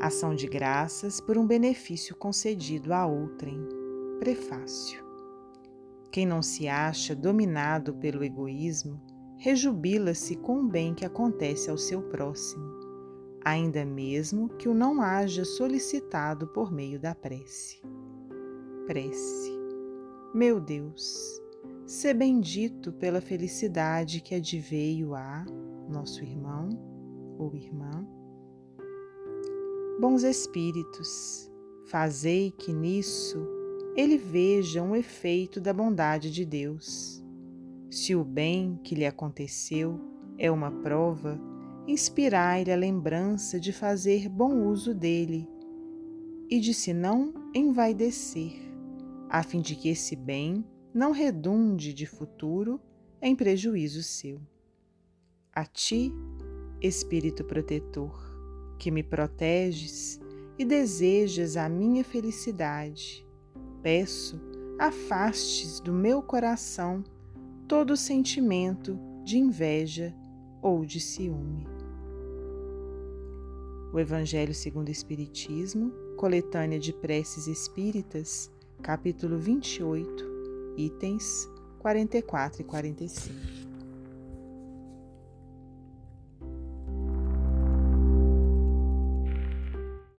Ação de graças por um benefício concedido a outrem. Prefácio. Quem não se acha dominado pelo egoísmo, rejubila-se com o bem que acontece ao seu próximo, ainda mesmo que o não haja solicitado por meio da prece. Prece. Meu Deus, sê bendito pela felicidade que adveio a nosso irmão ou irmã Bons espíritos, fazei que nisso ele veja um efeito da bondade de Deus. Se o bem que lhe aconteceu é uma prova, inspirai-lhe a lembrança de fazer bom uso dele e de se não envaidecer, a fim de que esse bem não redunde de futuro em prejuízo seu. A ti, Espírito protetor, que me proteges e desejas a minha felicidade. Peço, afastes do meu coração todo sentimento de inveja ou de ciúme. O Evangelho segundo o Espiritismo, coletânea de preces espíritas, capítulo 28, itens 44 e 45.